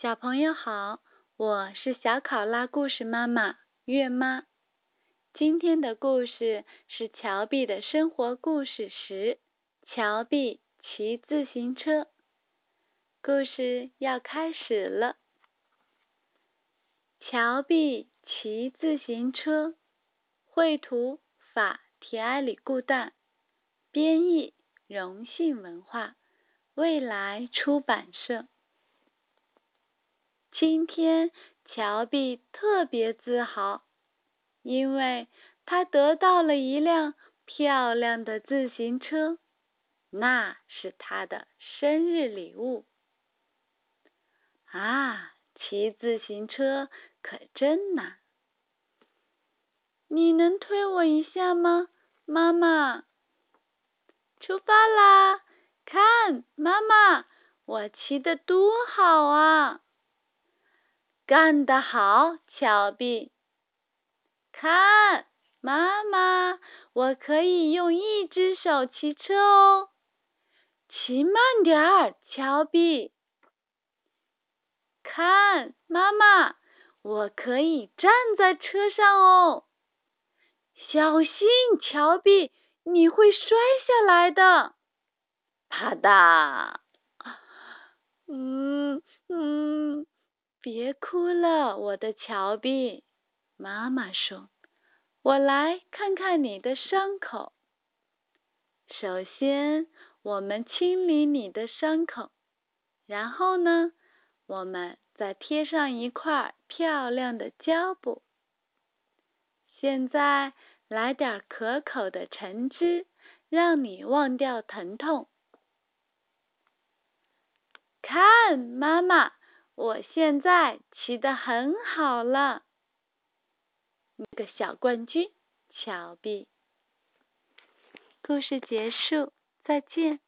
小朋友好，我是小考拉故事妈妈月妈。今天的故事是乔碧的生活故事十：乔碧骑自行车。故事要开始了。乔碧骑自行车，绘图法提埃里固旦，编译荣幸文化，未来出版社。今天，乔碧特别自豪，因为他得到了一辆漂亮的自行车，那是他的生日礼物。啊，骑自行车可真难！你能推我一下吗，妈妈？出发啦！看，妈妈，我骑得多好啊！干得好，乔碧！看，妈妈，我可以用一只手骑车哦。骑慢点儿，乔碧！看，妈妈，我可以站在车上哦。小心，乔碧，你会摔下来的。啪嗒！嗯嗯。别哭了，我的乔碧。妈妈说：“我来看看你的伤口。首先，我们清理你的伤口，然后呢，我们再贴上一块漂亮的胶布。现在，来点可口的橙汁，让你忘掉疼痛。看，妈妈。”我现在骑得很好了，你个小冠军，乔碧。故事结束，再见。